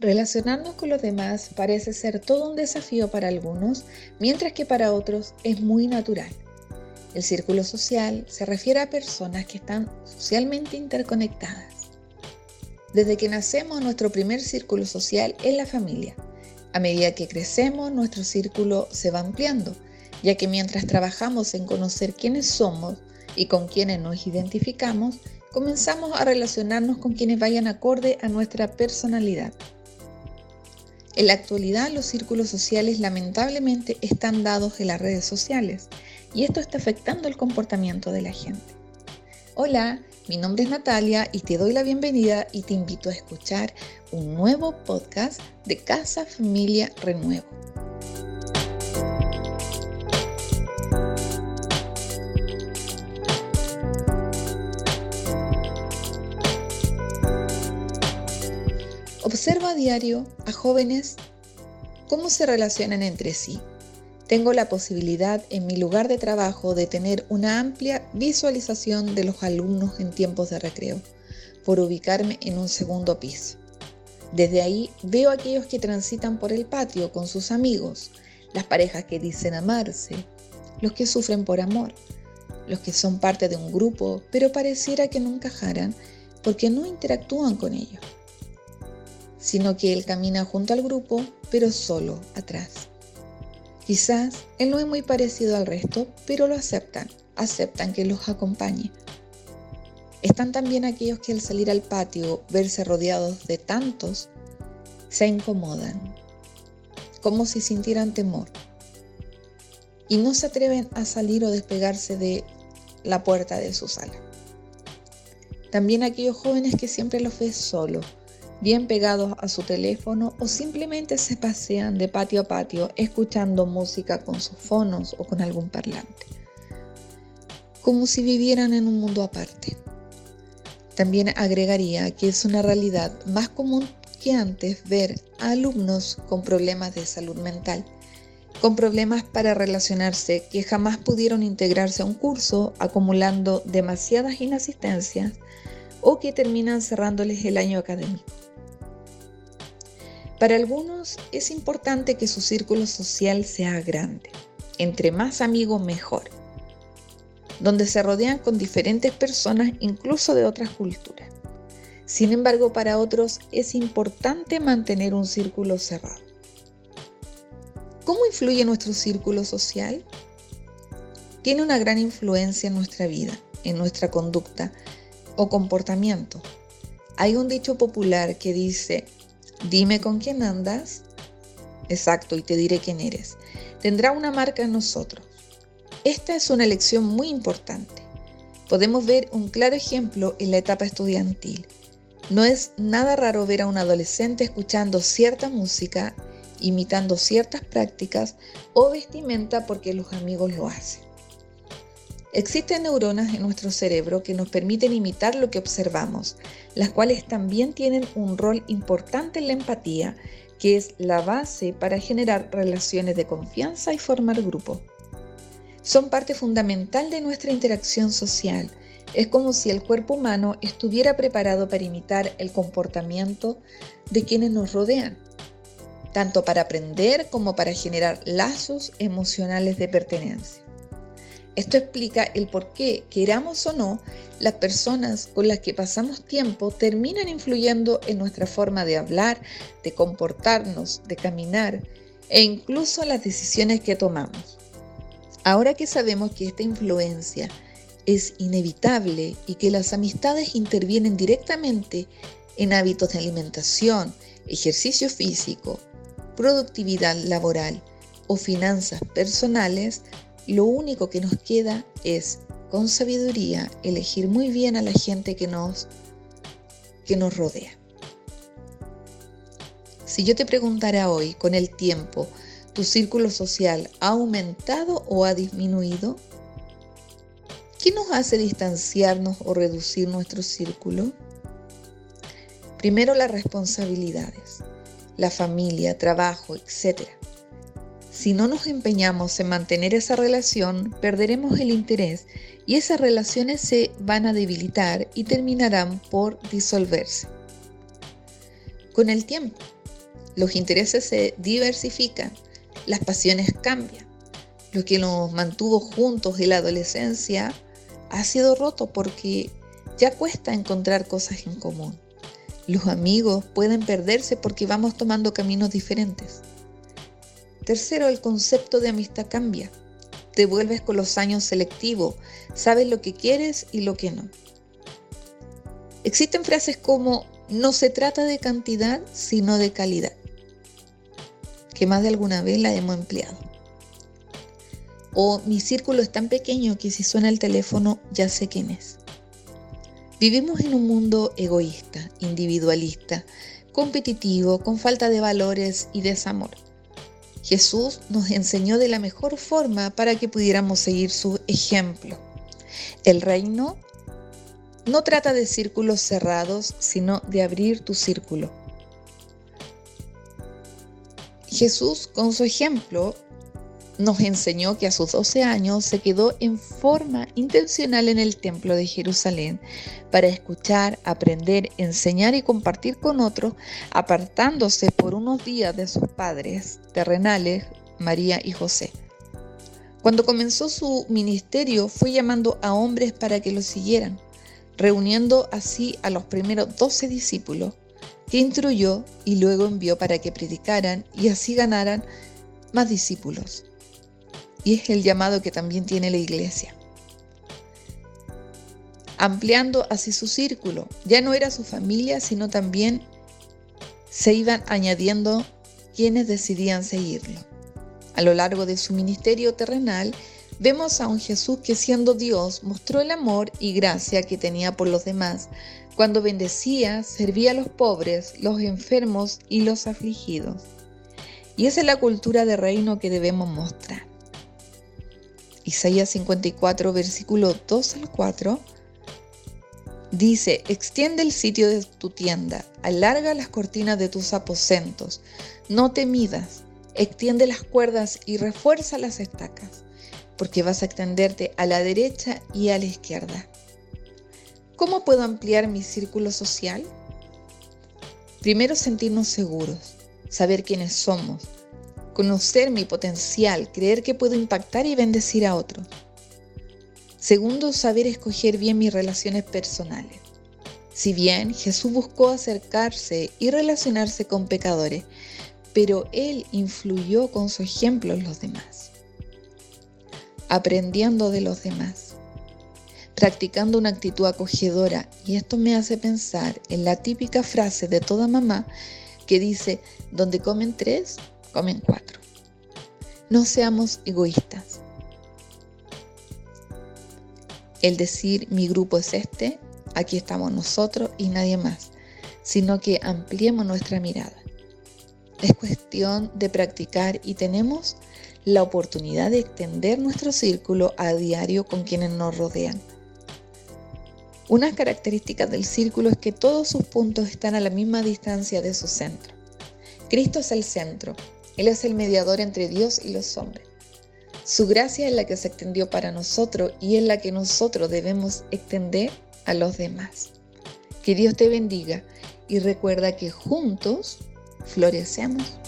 Relacionarnos con los demás parece ser todo un desafío para algunos, mientras que para otros es muy natural. El círculo social se refiere a personas que están socialmente interconectadas. Desde que nacemos, nuestro primer círculo social es la familia. A medida que crecemos, nuestro círculo se va ampliando, ya que mientras trabajamos en conocer quiénes somos y con quiénes nos identificamos, comenzamos a relacionarnos con quienes vayan acorde a nuestra personalidad. En la actualidad los círculos sociales lamentablemente están dados en las redes sociales y esto está afectando el comportamiento de la gente. Hola, mi nombre es Natalia y te doy la bienvenida y te invito a escuchar un nuevo podcast de Casa Familia Renuevo. Diario a jóvenes cómo se relacionan entre sí. Tengo la posibilidad en mi lugar de trabajo de tener una amplia visualización de los alumnos en tiempos de recreo, por ubicarme en un segundo piso. Desde ahí veo a aquellos que transitan por el patio con sus amigos, las parejas que dicen amarse, los que sufren por amor, los que son parte de un grupo, pero pareciera que no encajaran porque no interactúan con ellos sino que él camina junto al grupo, pero solo atrás. Quizás él no es muy parecido al resto, pero lo aceptan, aceptan que los acompañe. Están también aquellos que al salir al patio, verse rodeados de tantos, se incomodan, como si sintieran temor, y no se atreven a salir o despegarse de la puerta de su sala. También aquellos jóvenes que siempre los ves solos, bien pegados a su teléfono o simplemente se pasean de patio a patio escuchando música con sus fonos o con algún parlante, como si vivieran en un mundo aparte. También agregaría que es una realidad más común que antes ver a alumnos con problemas de salud mental, con problemas para relacionarse que jamás pudieron integrarse a un curso, acumulando demasiadas inasistencias o que terminan cerrándoles el año académico. Para algunos es importante que su círculo social sea grande, entre más amigos mejor, donde se rodean con diferentes personas incluso de otras culturas. Sin embargo, para otros es importante mantener un círculo cerrado. ¿Cómo influye nuestro círculo social? Tiene una gran influencia en nuestra vida, en nuestra conducta o comportamiento. Hay un dicho popular que dice, Dime con quién andas. Exacto, y te diré quién eres. Tendrá una marca en nosotros. Esta es una elección muy importante. Podemos ver un claro ejemplo en la etapa estudiantil. No es nada raro ver a un adolescente escuchando cierta música, imitando ciertas prácticas o vestimenta porque los amigos lo hacen. Existen neuronas en nuestro cerebro que nos permiten imitar lo que observamos, las cuales también tienen un rol importante en la empatía, que es la base para generar relaciones de confianza y formar grupo. Son parte fundamental de nuestra interacción social. Es como si el cuerpo humano estuviera preparado para imitar el comportamiento de quienes nos rodean, tanto para aprender como para generar lazos emocionales de pertenencia. Esto explica el por qué, queramos o no, las personas con las que pasamos tiempo terminan influyendo en nuestra forma de hablar, de comportarnos, de caminar e incluso las decisiones que tomamos. Ahora que sabemos que esta influencia es inevitable y que las amistades intervienen directamente en hábitos de alimentación, ejercicio físico, productividad laboral o finanzas personales, lo único que nos queda es, con sabiduría, elegir muy bien a la gente que nos, que nos rodea. Si yo te preguntara hoy, con el tiempo, ¿tu círculo social ha aumentado o ha disminuido? ¿Qué nos hace distanciarnos o reducir nuestro círculo? Primero las responsabilidades, la familia, trabajo, etc. Si no nos empeñamos en mantener esa relación, perderemos el interés y esas relaciones se van a debilitar y terminarán por disolverse. Con el tiempo, los intereses se diversifican, las pasiones cambian. Lo que nos mantuvo juntos en la adolescencia ha sido roto porque ya cuesta encontrar cosas en común. Los amigos pueden perderse porque vamos tomando caminos diferentes. Tercero, el concepto de amistad cambia. Te vuelves con los años selectivo, sabes lo que quieres y lo que no. Existen frases como no se trata de cantidad, sino de calidad, que más de alguna vez la hemos empleado. O mi círculo es tan pequeño que si suena el teléfono ya sé quién es. Vivimos en un mundo egoísta, individualista, competitivo, con falta de valores y desamor. Jesús nos enseñó de la mejor forma para que pudiéramos seguir su ejemplo. El reino no trata de círculos cerrados, sino de abrir tu círculo. Jesús, con su ejemplo, nos enseñó que a sus 12 años se quedó en forma intencional en el templo de Jerusalén para escuchar, aprender, enseñar y compartir con otros, apartándose por unos días de sus padres terrenales, María y José. Cuando comenzó su ministerio fue llamando a hombres para que lo siguieran reuniendo así a los primeros doce discípulos, que instruyó y luego envió para que predicaran y así ganaran más discípulos. Y es el llamado que también tiene la iglesia. Ampliando así su círculo, ya no era su familia, sino también se iban añadiendo quienes decidían seguirlo. A lo largo de su ministerio terrenal, Vemos a un Jesús que siendo Dios mostró el amor y gracia que tenía por los demás cuando bendecía, servía a los pobres, los enfermos y los afligidos. Y esa es la cultura de reino que debemos mostrar. Isaías 54, versículo 2 al 4, dice, extiende el sitio de tu tienda, alarga las cortinas de tus aposentos, no te midas, extiende las cuerdas y refuerza las estacas porque vas a extenderte a la derecha y a la izquierda. ¿Cómo puedo ampliar mi círculo social? Primero sentirnos seguros, saber quiénes somos, conocer mi potencial, creer que puedo impactar y bendecir a otros. Segundo, saber escoger bien mis relaciones personales. Si bien Jesús buscó acercarse y relacionarse con pecadores, pero Él influyó con su ejemplo en los demás aprendiendo de los demás, practicando una actitud acogedora. Y esto me hace pensar en la típica frase de toda mamá que dice, donde comen tres, comen cuatro. No seamos egoístas. El decir mi grupo es este, aquí estamos nosotros y nadie más, sino que ampliemos nuestra mirada. Es cuestión de practicar y tenemos la oportunidad de extender nuestro círculo a diario con quienes nos rodean. Una característica del círculo es que todos sus puntos están a la misma distancia de su centro. Cristo es el centro, Él es el mediador entre Dios y los hombres. Su gracia es la que se extendió para nosotros y es la que nosotros debemos extender a los demás. Que Dios te bendiga y recuerda que juntos florecemos.